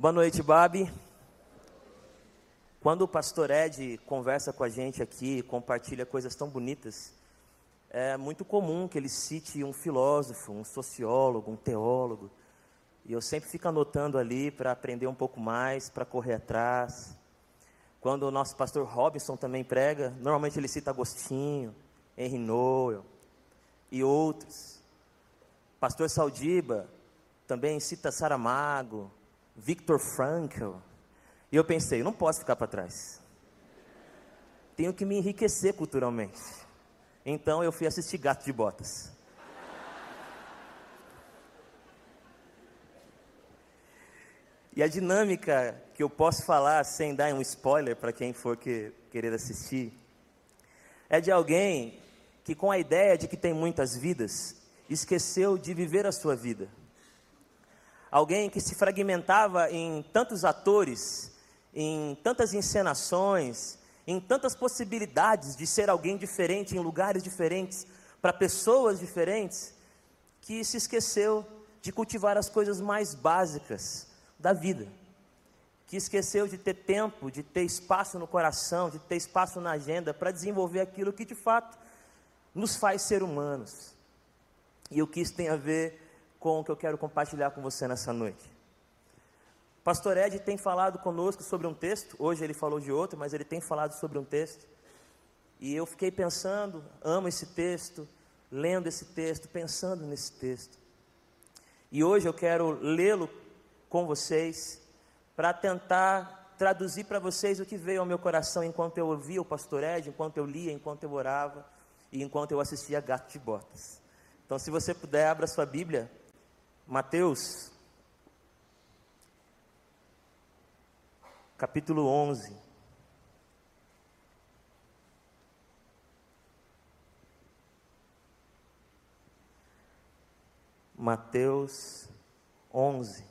Boa noite, Babi. Quando o pastor Ed conversa com a gente aqui, compartilha coisas tão bonitas, é muito comum que ele cite um filósofo, um sociólogo, um teólogo. E eu sempre fico anotando ali para aprender um pouco mais, para correr atrás. Quando o nosso pastor Robinson também prega, normalmente ele cita Agostinho, Henry Noel e outros. Pastor Saldiba também cita Saramago, Viktor Frankl. E eu pensei, não posso ficar para trás. Tenho que me enriquecer culturalmente. Então eu fui assistir Gato de Botas. E a dinâmica que eu posso falar sem dar um spoiler para quem for que, querer assistir é de alguém que, com a ideia de que tem muitas vidas, esqueceu de viver a sua vida. Alguém que se fragmentava em tantos atores, em tantas encenações, em tantas possibilidades de ser alguém diferente, em lugares diferentes, para pessoas diferentes, que se esqueceu de cultivar as coisas mais básicas da vida. Que esqueceu de ter tempo, de ter espaço no coração, de ter espaço na agenda para desenvolver aquilo que de fato nos faz ser humanos. E o que isso tem a ver com o que eu quero compartilhar com você nessa noite. Pastor Ed tem falado conosco sobre um texto, hoje ele falou de outro, mas ele tem falado sobre um texto. E eu fiquei pensando, amo esse texto, lendo esse texto, pensando nesse texto. E hoje eu quero lê-lo com vocês, para tentar traduzir para vocês o que veio ao meu coração enquanto eu ouvia o pastor Ed, enquanto eu lia, enquanto eu orava e enquanto eu assistia Gato de Botas. Então, se você puder, abra sua Bíblia, Mateus capítulo 11. Mateus 11.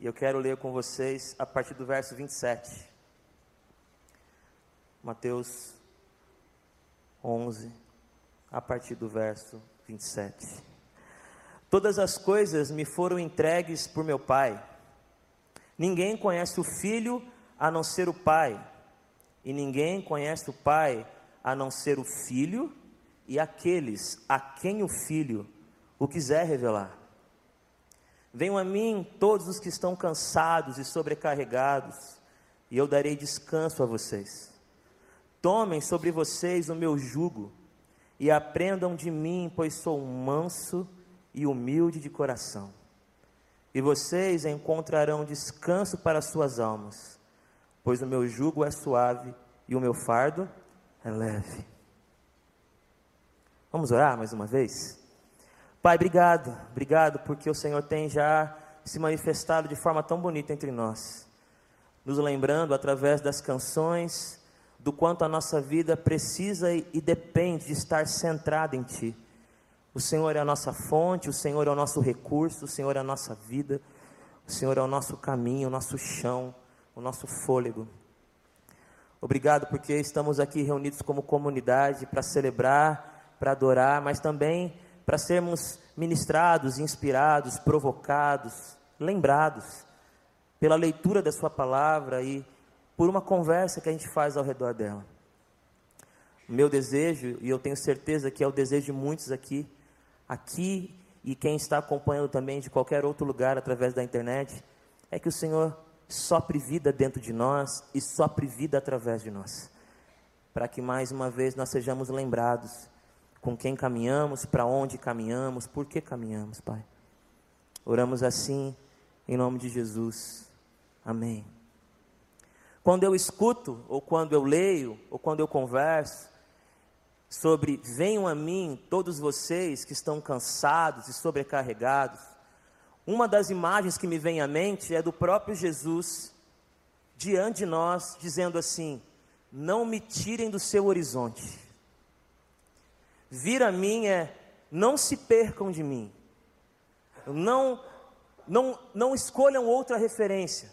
E eu quero ler com vocês a partir do verso 27. Mateus 11, a partir do verso 27. Todas as coisas me foram entregues por meu Pai. Ninguém conhece o filho a não ser o pai, e ninguém conhece o pai a não ser o filho e aqueles a quem o filho o quiser revelar. Venham a mim todos os que estão cansados e sobrecarregados, e eu darei descanso a vocês. Tomem sobre vocês o meu jugo e aprendam de mim, pois sou manso e humilde de coração e vocês encontrarão descanso para suas almas, pois o meu jugo é suave e o meu fardo é leve. Vamos orar mais uma vez? Pai, obrigado, obrigado porque o Senhor tem já se manifestado de forma tão bonita entre nós, nos lembrando através das canções do quanto a nossa vida precisa e depende de estar centrada em Ti. O Senhor é a nossa fonte, o Senhor é o nosso recurso, o Senhor é a nossa vida, o Senhor é o nosso caminho, o nosso chão, o nosso fôlego. Obrigado porque estamos aqui reunidos como comunidade para celebrar, para adorar, mas também para sermos ministrados, inspirados, provocados, lembrados pela leitura da Sua palavra e por uma conversa que a gente faz ao redor dela. O meu desejo, e eu tenho certeza que é o desejo de muitos aqui, aqui e quem está acompanhando também de qualquer outro lugar através da internet, é que o Senhor sopre vida dentro de nós e sopre vida através de nós. Para que mais uma vez nós sejamos lembrados com quem caminhamos, para onde caminhamos, por que caminhamos, Pai. Oramos assim, em nome de Jesus. Amém. Quando eu escuto, ou quando eu leio, ou quando eu converso, sobre venham a mim todos vocês que estão cansados e sobrecarregados. Uma das imagens que me vem à mente é do próprio Jesus diante de nós, dizendo assim: Não me tirem do seu horizonte. Vir a mim é não se percam de mim. Não não não escolham outra referência.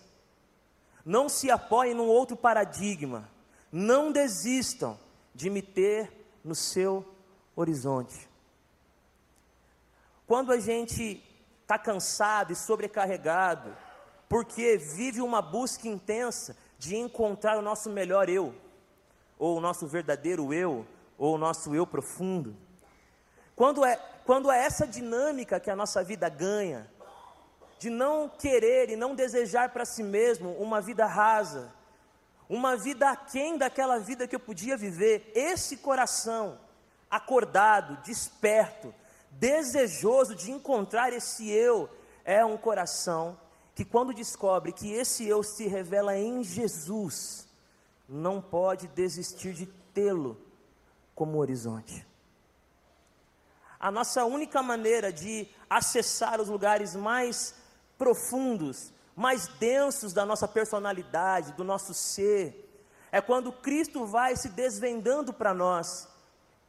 Não se apoiem num outro paradigma. Não desistam de me ter no seu horizonte. Quando a gente está cansado e sobrecarregado, porque vive uma busca intensa de encontrar o nosso melhor eu, ou o nosso verdadeiro eu, ou o nosso eu profundo. Quando é, quando é essa dinâmica que a nossa vida ganha, de não querer e não desejar para si mesmo uma vida rasa, uma vida aquém daquela vida que eu podia viver, esse coração acordado, desperto, desejoso de encontrar esse eu, é um coração que, quando descobre que esse eu se revela em Jesus, não pode desistir de tê-lo como horizonte. A nossa única maneira de acessar os lugares mais profundos, mais densos da nossa personalidade, do nosso ser, é quando Cristo vai se desvendando para nós,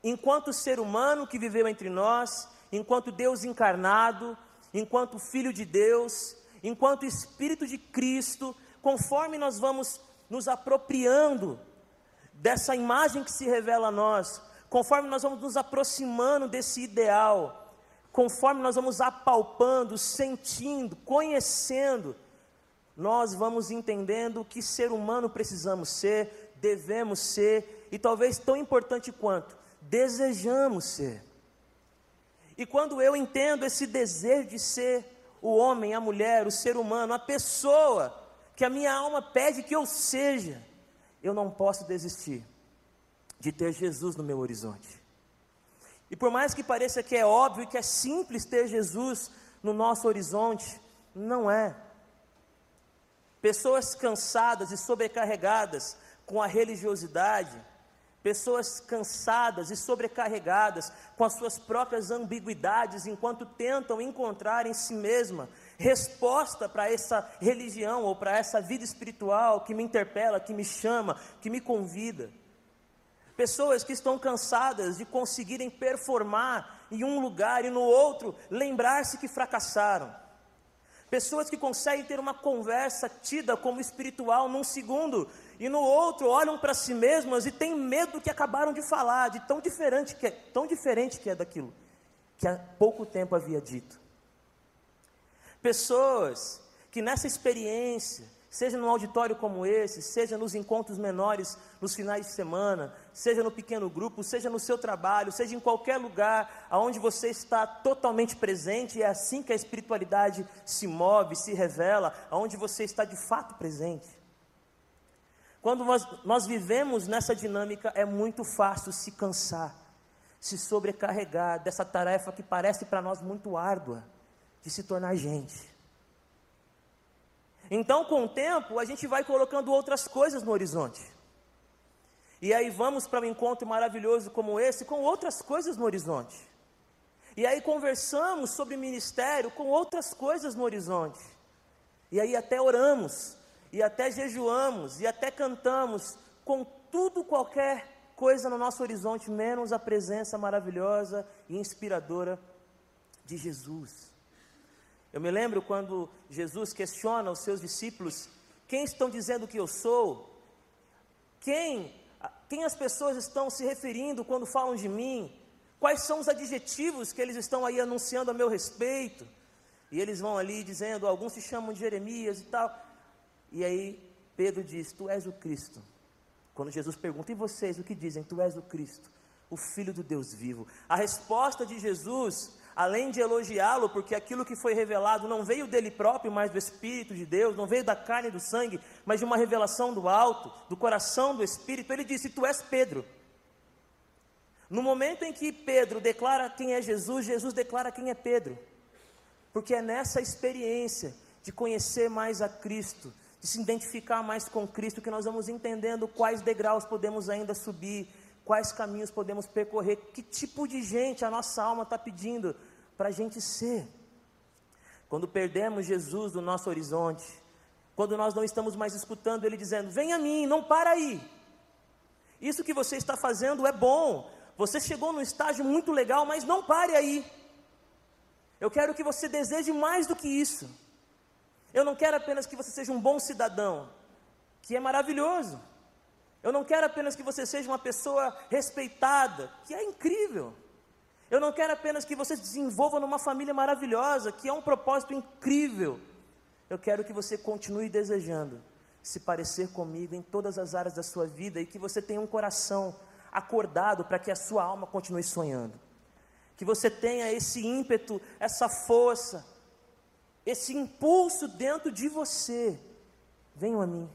enquanto ser humano que viveu entre nós, enquanto Deus encarnado, enquanto Filho de Deus, enquanto Espírito de Cristo, conforme nós vamos nos apropriando dessa imagem que se revela a nós, conforme nós vamos nos aproximando desse ideal, conforme nós vamos apalpando, sentindo, conhecendo, nós vamos entendendo que ser humano precisamos ser, devemos ser, e talvez tão importante quanto, desejamos ser. E quando eu entendo esse desejo de ser o homem, a mulher, o ser humano, a pessoa que a minha alma pede que eu seja, eu não posso desistir de ter Jesus no meu horizonte. E por mais que pareça que é óbvio que é simples ter Jesus no nosso horizonte, não é. Pessoas cansadas e sobrecarregadas com a religiosidade, Pessoas cansadas e sobrecarregadas com as suas próprias ambiguidades, enquanto tentam encontrar em si mesma resposta para essa religião ou para essa vida espiritual que me interpela, que me chama, que me convida. Pessoas que estão cansadas de conseguirem performar em um lugar e no outro lembrar-se que fracassaram. Pessoas que conseguem ter uma conversa tida como espiritual num segundo e no outro olham para si mesmas e têm medo do que acabaram de falar, de tão diferente que é, tão diferente que é daquilo que há pouco tempo havia dito. Pessoas que nessa experiência, seja num auditório como esse, seja nos encontros menores nos finais de semana, seja no pequeno grupo, seja no seu trabalho, seja em qualquer lugar aonde você está totalmente presente, é assim que a espiritualidade se move, se revela, aonde você está de fato presente. Quando nós, nós vivemos nessa dinâmica, é muito fácil se cansar, se sobrecarregar dessa tarefa que parece para nós muito árdua, de se tornar gente. Então, com o tempo, a gente vai colocando outras coisas no horizonte. E aí vamos para um encontro maravilhoso como esse, com outras coisas no horizonte. E aí conversamos sobre ministério com outras coisas no horizonte. E aí até oramos e até jejuamos, e até cantamos, com tudo qualquer coisa no nosso horizonte, menos a presença maravilhosa e inspiradora de Jesus. Eu me lembro quando Jesus questiona os seus discípulos: quem estão dizendo que eu sou? Quem, quem as pessoas estão se referindo quando falam de mim? Quais são os adjetivos que eles estão aí anunciando a meu respeito? E eles vão ali dizendo, alguns se chamam de Jeremias e tal. E aí Pedro diz: Tu és o Cristo. Quando Jesus pergunta: E vocês o que dizem? Tu és o Cristo, o Filho do Deus vivo. A resposta de Jesus, além de elogiá-lo, porque aquilo que foi revelado não veio dele próprio, mas do Espírito de Deus, não veio da carne e do sangue, mas de uma revelação do alto, do coração do Espírito, ele disse: Tu és Pedro. No momento em que Pedro declara quem é Jesus, Jesus declara quem é Pedro. Porque é nessa experiência de conhecer mais a Cristo, de se identificar mais com Cristo, que nós vamos entendendo quais degraus podemos ainda subir, quais caminhos podemos percorrer, que tipo de gente a nossa alma está pedindo para a gente ser. Quando perdemos Jesus do nosso horizonte, quando nós não estamos mais escutando Ele dizendo: Vem a mim, não para aí. Isso que você está fazendo é bom. Você chegou num estágio muito legal, mas não pare aí. Eu quero que você deseje mais do que isso. Eu não quero apenas que você seja um bom cidadão, que é maravilhoso. Eu não quero apenas que você seja uma pessoa respeitada, que é incrível. Eu não quero apenas que você se desenvolva numa família maravilhosa, que é um propósito incrível. eu quero que você continue desejando se parecer comigo em todas as áreas da sua vida e que você tenha um coração acordado para que a sua alma continue sonhando. Que você tenha esse ímpeto, essa força, esse impulso dentro de você. Venham a mim.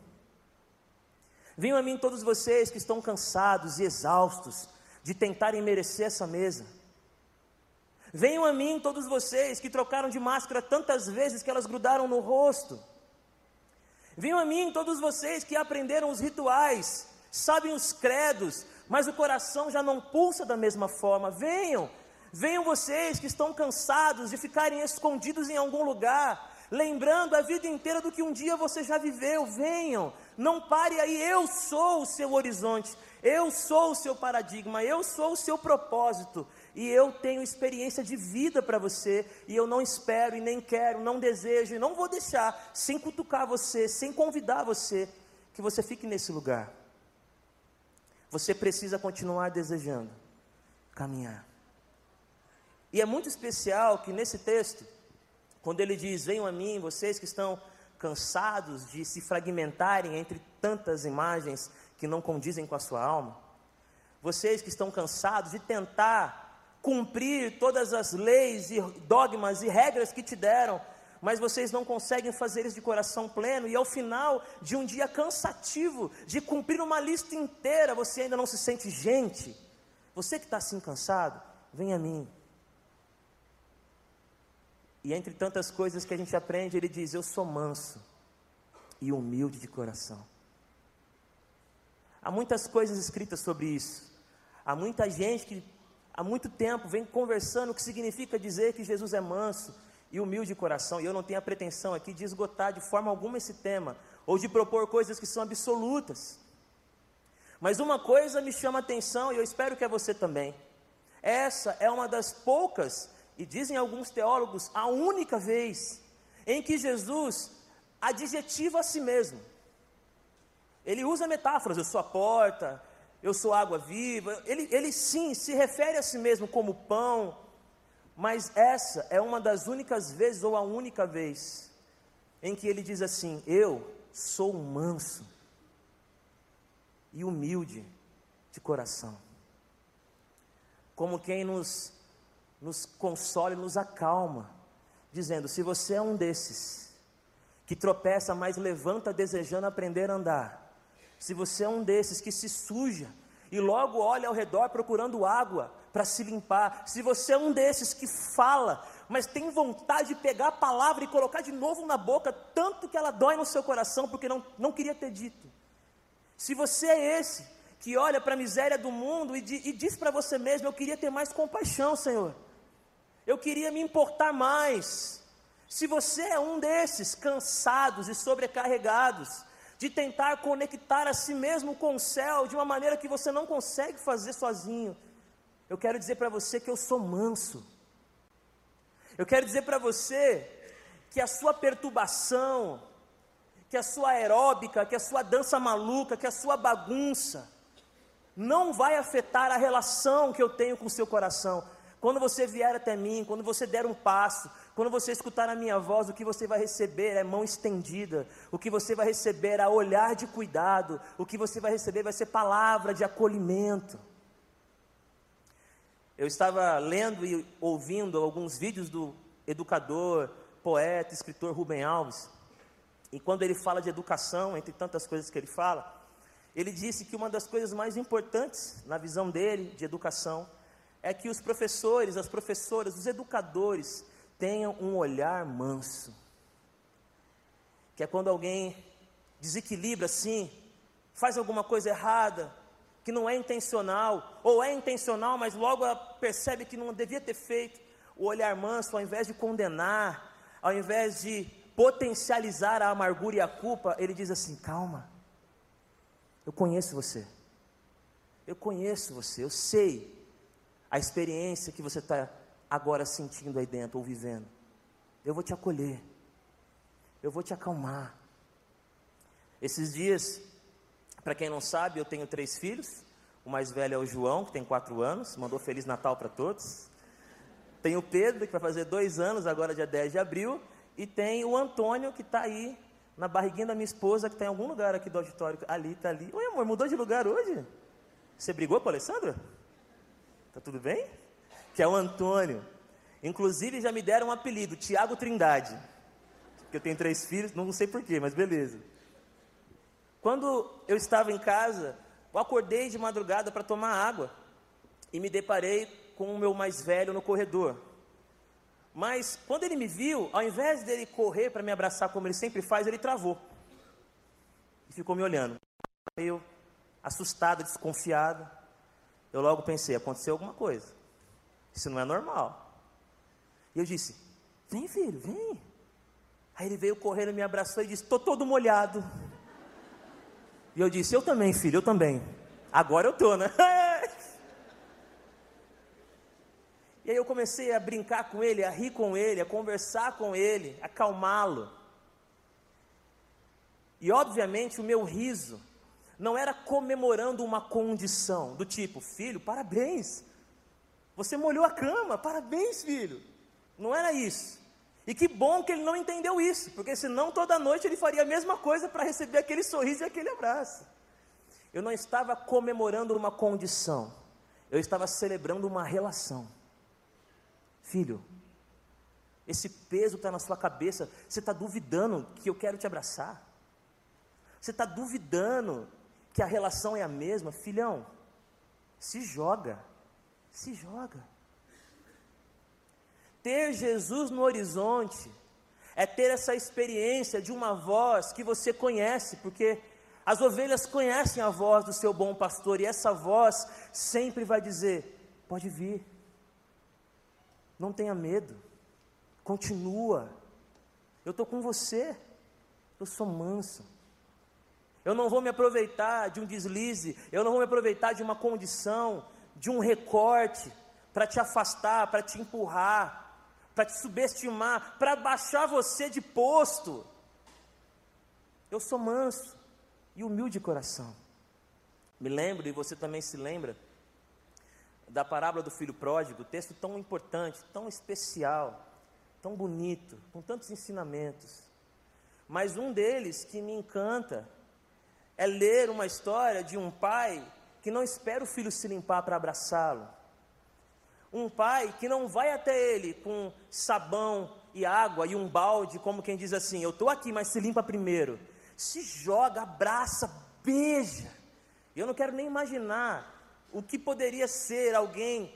Venham a mim todos vocês que estão cansados e exaustos de tentarem merecer essa mesa. Venham a mim todos vocês que trocaram de máscara tantas vezes que elas grudaram no rosto. Venham a mim todos vocês que aprenderam os rituais, sabem os credos, mas o coração já não pulsa da mesma forma. Venham, venham vocês que estão cansados de ficarem escondidos em algum lugar, lembrando a vida inteira do que um dia você já viveu. Venham, não pare aí, eu sou o seu horizonte, eu sou o seu paradigma, eu sou o seu propósito. E eu tenho experiência de vida para você, e eu não espero e nem quero, não desejo e não vou deixar, sem cutucar você, sem convidar você, que você fique nesse lugar. Você precisa continuar desejando caminhar. E é muito especial que nesse texto, quando ele diz: Venham a mim, vocês que estão cansados de se fragmentarem entre tantas imagens que não condizem com a sua alma, vocês que estão cansados de tentar cumprir todas as leis e dogmas e regras que te deram, mas vocês não conseguem fazer isso de coração pleno, e ao final de um dia cansativo, de cumprir uma lista inteira, você ainda não se sente gente. Você que está assim cansado, vem a mim. E entre tantas coisas que a gente aprende, ele diz: Eu sou manso e humilde de coração. Há muitas coisas escritas sobre isso. Há muita gente que há muito tempo vem conversando o que significa dizer que Jesus é manso, e humilde de coração, e eu não tenho a pretensão aqui de esgotar de forma alguma esse tema, ou de propor coisas que são absolutas. Mas uma coisa me chama a atenção, e eu espero que é você também. Essa é uma das poucas, e dizem alguns teólogos, a única vez em que Jesus adjetiva a si mesmo. Ele usa metáforas, eu sou a porta, eu sou água viva. Ele, ele sim se refere a si mesmo como pão, mas essa é uma das únicas vezes, ou a única vez, em que ele diz assim: Eu sou manso e humilde de coração. Como quem nos, nos consola e nos acalma, dizendo: Se você é um desses que tropeça, mas levanta desejando aprender a andar, se você é um desses que se suja e logo olha ao redor procurando água, para se limpar. Se você é um desses que fala, mas tem vontade de pegar a palavra e colocar de novo na boca, tanto que ela dói no seu coração, porque não, não queria ter dito. Se você é esse que olha para a miséria do mundo e, e diz para você mesmo: Eu queria ter mais compaixão, Senhor. Eu queria me importar mais. Se você é um desses cansados e sobrecarregados, de tentar conectar a si mesmo com o céu de uma maneira que você não consegue fazer sozinho, eu quero dizer para você que eu sou manso. Eu quero dizer para você que a sua perturbação, que a sua aeróbica, que a sua dança maluca, que a sua bagunça, não vai afetar a relação que eu tenho com o seu coração. Quando você vier até mim, quando você der um passo, quando você escutar a minha voz, o que você vai receber é mão estendida, o que você vai receber é olhar de cuidado, o que você vai receber vai ser palavra de acolhimento. Eu estava lendo e ouvindo alguns vídeos do educador, poeta, escritor Rubem Alves. E quando ele fala de educação, entre tantas coisas que ele fala, ele disse que uma das coisas mais importantes na visão dele de educação é que os professores, as professoras, os educadores tenham um olhar manso. Que é quando alguém desequilibra assim, faz alguma coisa errada, que não é intencional, ou é intencional, mas logo percebe que não devia ter feito, o olhar manso, ao invés de condenar, ao invés de potencializar a amargura e a culpa, ele diz assim: calma, eu conheço você, eu conheço você, eu sei a experiência que você está agora sentindo aí dentro ou vivendo. Eu vou te acolher, eu vou te acalmar. Esses dias para quem não sabe, eu tenho três filhos. O mais velho é o João, que tem quatro anos, mandou Feliz Natal para todos. Tem o Pedro, que vai fazer dois anos, agora dia 10 de abril. e tem o Antônio que está aí na barriguinha da minha esposa, que está em algum lugar aqui do auditório. Ali, está ali. Oi, amor, mudou de lugar hoje? Você brigou com a Alessandra? Tá tudo bem? Que é o Antônio. Inclusive já me deram um apelido, Tiago Trindade. Porque eu tenho três filhos, não sei porquê, mas beleza. Quando eu estava em casa, eu acordei de madrugada para tomar água e me deparei com o meu mais velho no corredor. Mas quando ele me viu, ao invés dele correr para me abraçar como ele sempre faz, ele travou. E ficou me olhando. Meio assustado, desconfiado. Eu logo pensei, aconteceu alguma coisa. Isso não é normal. E eu disse, vem filho, vem. Aí ele veio correndo, me abraçou e disse, estou todo molhado. E eu disse, eu também, filho, eu também. Agora eu estou, né? E aí eu comecei a brincar com ele, a rir com ele, a conversar com ele, acalmá-lo. E obviamente o meu riso não era comemorando uma condição do tipo, filho, parabéns. Você molhou a cama, parabéns, filho. Não era isso. E que bom que ele não entendeu isso, porque senão toda noite ele faria a mesma coisa para receber aquele sorriso e aquele abraço. Eu não estava comemorando uma condição, eu estava celebrando uma relação. Filho, esse peso está na sua cabeça, você está duvidando que eu quero te abraçar? Você está duvidando que a relação é a mesma? Filhão, se joga, se joga. Ter Jesus no horizonte é ter essa experiência de uma voz que você conhece, porque as ovelhas conhecem a voz do seu bom pastor, e essa voz sempre vai dizer: pode vir não tenha medo. Continua. Eu estou com você. Eu sou manso. Eu não vou me aproveitar de um deslize. Eu não vou me aproveitar de uma condição, de um recorte, para te afastar, para te empurrar, para te subestimar, para baixar você de posto. Eu sou manso e humilde de coração. Me lembro, e você também se lembra, da parábola do filho pródigo, texto tão importante, tão especial, tão bonito, com tantos ensinamentos. Mas um deles que me encanta é ler uma história de um pai que não espera o filho se limpar para abraçá-lo. Um pai que não vai até ele com sabão e água e um balde, como quem diz assim: Eu estou aqui, mas se limpa primeiro. Se joga, abraça, beija. Eu não quero nem imaginar o que poderia ser alguém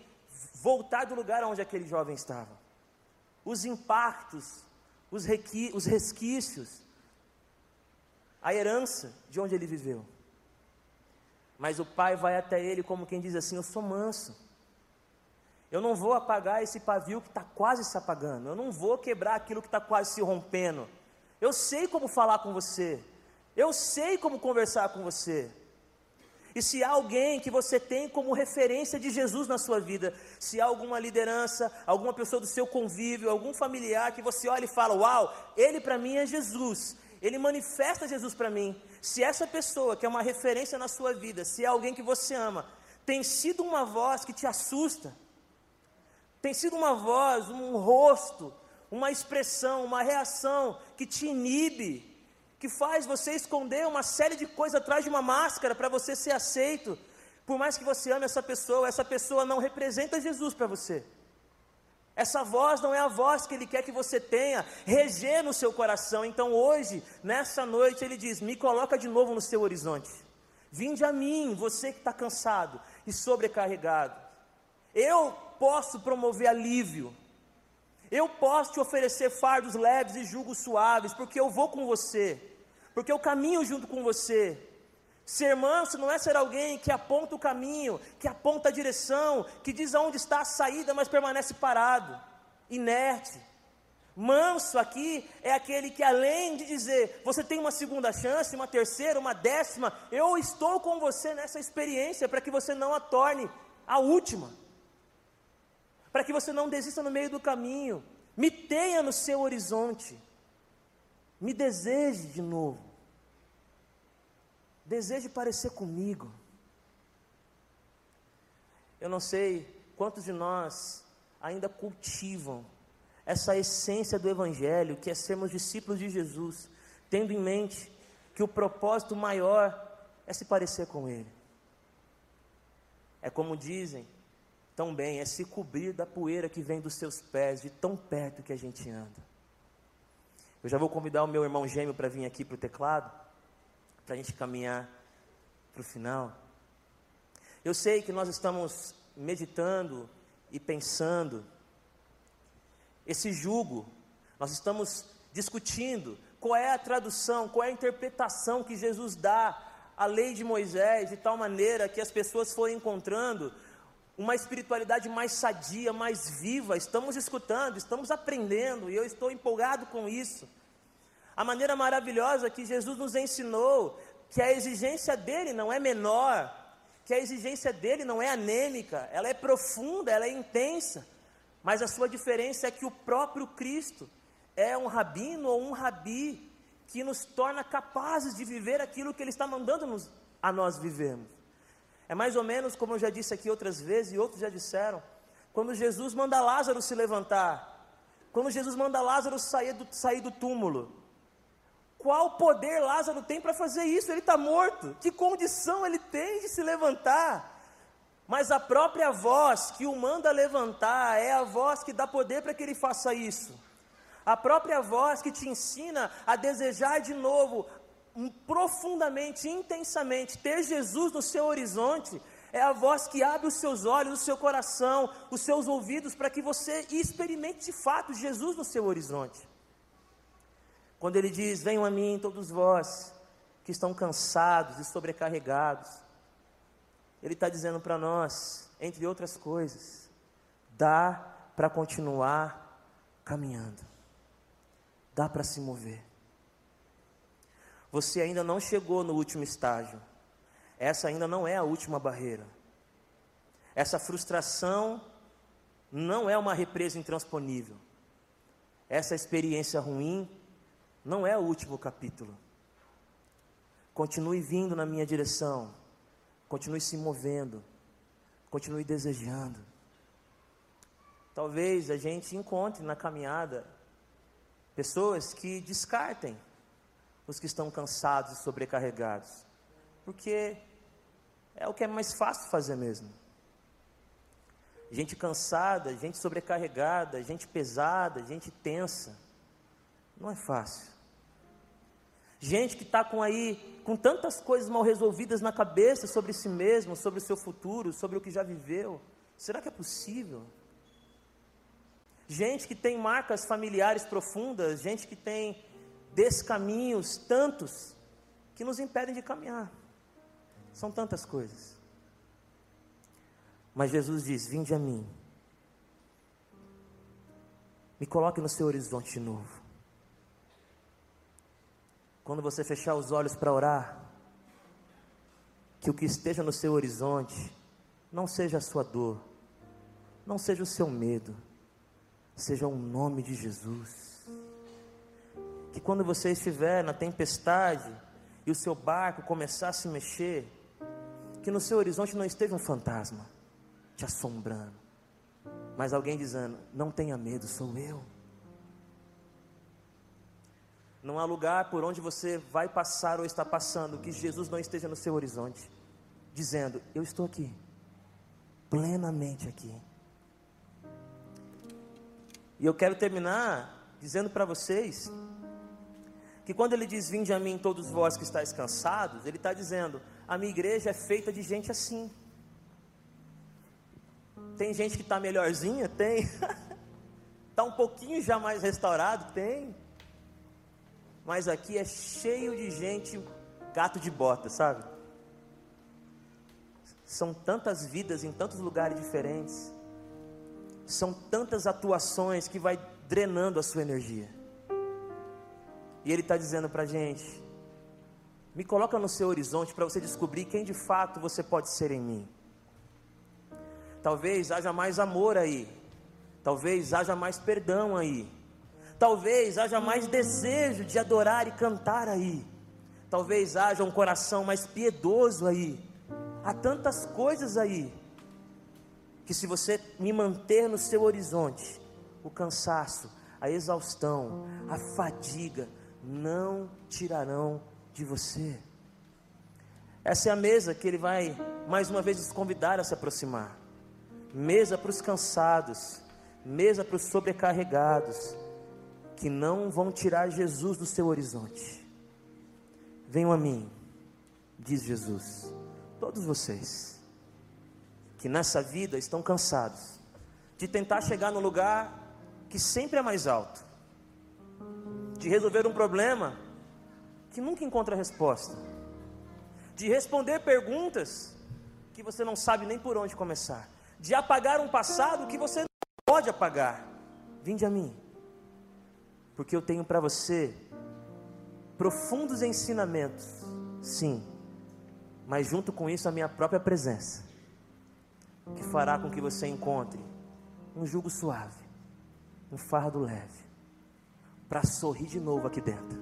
voltar do lugar onde aquele jovem estava. Os impactos, os, os resquícios, a herança de onde ele viveu. Mas o pai vai até ele como quem diz assim: Eu sou manso. Eu não vou apagar esse pavio que está quase se apagando. Eu não vou quebrar aquilo que está quase se rompendo. Eu sei como falar com você. Eu sei como conversar com você. E se há alguém que você tem como referência de Jesus na sua vida, se há alguma liderança, alguma pessoa do seu convívio, algum familiar que você olha e fala: Uau, ele para mim é Jesus, ele manifesta Jesus para mim. Se essa pessoa que é uma referência na sua vida, se é alguém que você ama, tem sido uma voz que te assusta, tem sido uma voz, um rosto, uma expressão, uma reação que te inibe, que faz você esconder uma série de coisas atrás de uma máscara para você ser aceito. Por mais que você ame essa pessoa, essa pessoa não representa Jesus para você. Essa voz não é a voz que Ele quer que você tenha, reger no seu coração. Então hoje, nessa noite, Ele diz: Me coloca de novo no seu horizonte. Vinde a mim, você que está cansado e sobrecarregado. Eu posso promover alívio. Eu posso te oferecer fardos leves e julgos suaves, porque eu vou com você porque eu caminho junto com você. Ser manso não é ser alguém que aponta o caminho, que aponta a direção, que diz aonde está a saída, mas permanece parado, inerte. Manso aqui é aquele que, além de dizer, você tem uma segunda chance, uma terceira, uma décima, eu estou com você nessa experiência para que você não a torne a última, para que você não desista no meio do caminho, me tenha no seu horizonte me deseje de novo. Deseje parecer comigo. Eu não sei quantos de nós ainda cultivam essa essência do Evangelho, que é sermos discípulos de Jesus, tendo em mente que o propósito maior é se parecer com Ele. É como dizem tão bem, é se cobrir da poeira que vem dos seus pés, de tão perto que a gente anda. Eu já vou convidar o meu irmão gêmeo para vir aqui para o teclado, para a gente caminhar para o final. Eu sei que nós estamos meditando e pensando esse jugo, nós estamos discutindo qual é a tradução, qual é a interpretação que Jesus dá à lei de Moisés, de tal maneira que as pessoas foram encontrando uma espiritualidade mais sadia, mais viva. Estamos escutando, estamos aprendendo, e eu estou empolgado com isso. A maneira maravilhosa que Jesus nos ensinou que a exigência dele não é menor, que a exigência dele não é anêmica, ela é profunda, ela é intensa, mas a sua diferença é que o próprio Cristo é um rabino ou um rabi que nos torna capazes de viver aquilo que ele está mandando nos, a nós vivermos. É mais ou menos como eu já disse aqui outras vezes e outros já disseram, quando Jesus manda Lázaro se levantar, quando Jesus manda Lázaro sair do, sair do túmulo, qual poder Lázaro tem para fazer isso? Ele está morto. Que condição ele tem de se levantar? Mas a própria voz que o manda levantar é a voz que dá poder para que ele faça isso. A própria voz que te ensina a desejar de novo, profundamente, intensamente, ter Jesus no seu horizonte, é a voz que abre os seus olhos, o seu coração, os seus ouvidos, para que você experimente de fato Jesus no seu horizonte. Quando ele diz: Venham a mim, todos vós que estão cansados e sobrecarregados, ele está dizendo para nós, entre outras coisas, dá para continuar caminhando, dá para se mover. Você ainda não chegou no último estágio, essa ainda não é a última barreira. Essa frustração não é uma represa intransponível. Essa experiência ruim não é o último capítulo. Continue vindo na minha direção, continue se movendo, continue desejando. Talvez a gente encontre na caminhada pessoas que descartem os que estão cansados e sobrecarregados, porque é o que é mais fácil fazer mesmo. Gente cansada, gente sobrecarregada, gente pesada, gente tensa. Não é fácil. Gente que está com aí, com tantas coisas mal resolvidas na cabeça sobre si mesmo, sobre o seu futuro, sobre o que já viveu. Será que é possível? Gente que tem marcas familiares profundas, gente que tem descaminhos tantos que nos impedem de caminhar. São tantas coisas. Mas Jesus diz: Vinde a mim. Me coloque no seu horizonte novo. Quando você fechar os olhos para orar, que o que esteja no seu horizonte não seja a sua dor, não seja o seu medo, seja o nome de Jesus. Que quando você estiver na tempestade e o seu barco começar a se mexer, que no seu horizonte não esteja um fantasma te assombrando, mas alguém dizendo: Não tenha medo, sou eu. Não há lugar por onde você vai passar ou está passando que Jesus não esteja no seu horizonte, dizendo: Eu estou aqui, plenamente aqui. E eu quero terminar dizendo para vocês que quando ele diz: Vinde a mim, todos vós que estáis cansados, ele está dizendo: A minha igreja é feita de gente assim. Tem gente que está melhorzinha? Tem. Está um pouquinho já mais restaurado? Tem mas aqui é cheio de gente gato de bota, sabe? São tantas vidas em tantos lugares diferentes. São tantas atuações que vai drenando a sua energia. E ele está dizendo para a gente: me coloca no seu horizonte para você descobrir quem de fato você pode ser em mim. Talvez haja mais amor aí, talvez haja mais perdão aí, Talvez haja mais desejo de adorar e cantar aí. Talvez haja um coração mais piedoso aí. Há tantas coisas aí que se você me manter no seu horizonte, o cansaço, a exaustão, a fadiga não tirarão de você. Essa é a mesa que ele vai mais uma vez convidar a se aproximar. Mesa para os cansados, mesa para os sobrecarregados, que não vão tirar Jesus do seu horizonte. Venham a mim, diz Jesus, todos vocês, que nessa vida estão cansados de tentar chegar no lugar que sempre é mais alto, de resolver um problema que nunca encontra resposta, de responder perguntas que você não sabe nem por onde começar, de apagar um passado que você não pode apagar. Vinde a mim, porque eu tenho para você profundos ensinamentos, sim, mas junto com isso a minha própria presença, que fará com que você encontre um jugo suave, um fardo leve, para sorrir de novo aqui dentro,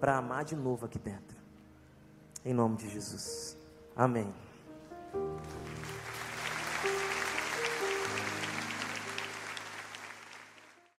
para amar de novo aqui dentro. Em nome de Jesus. Amém.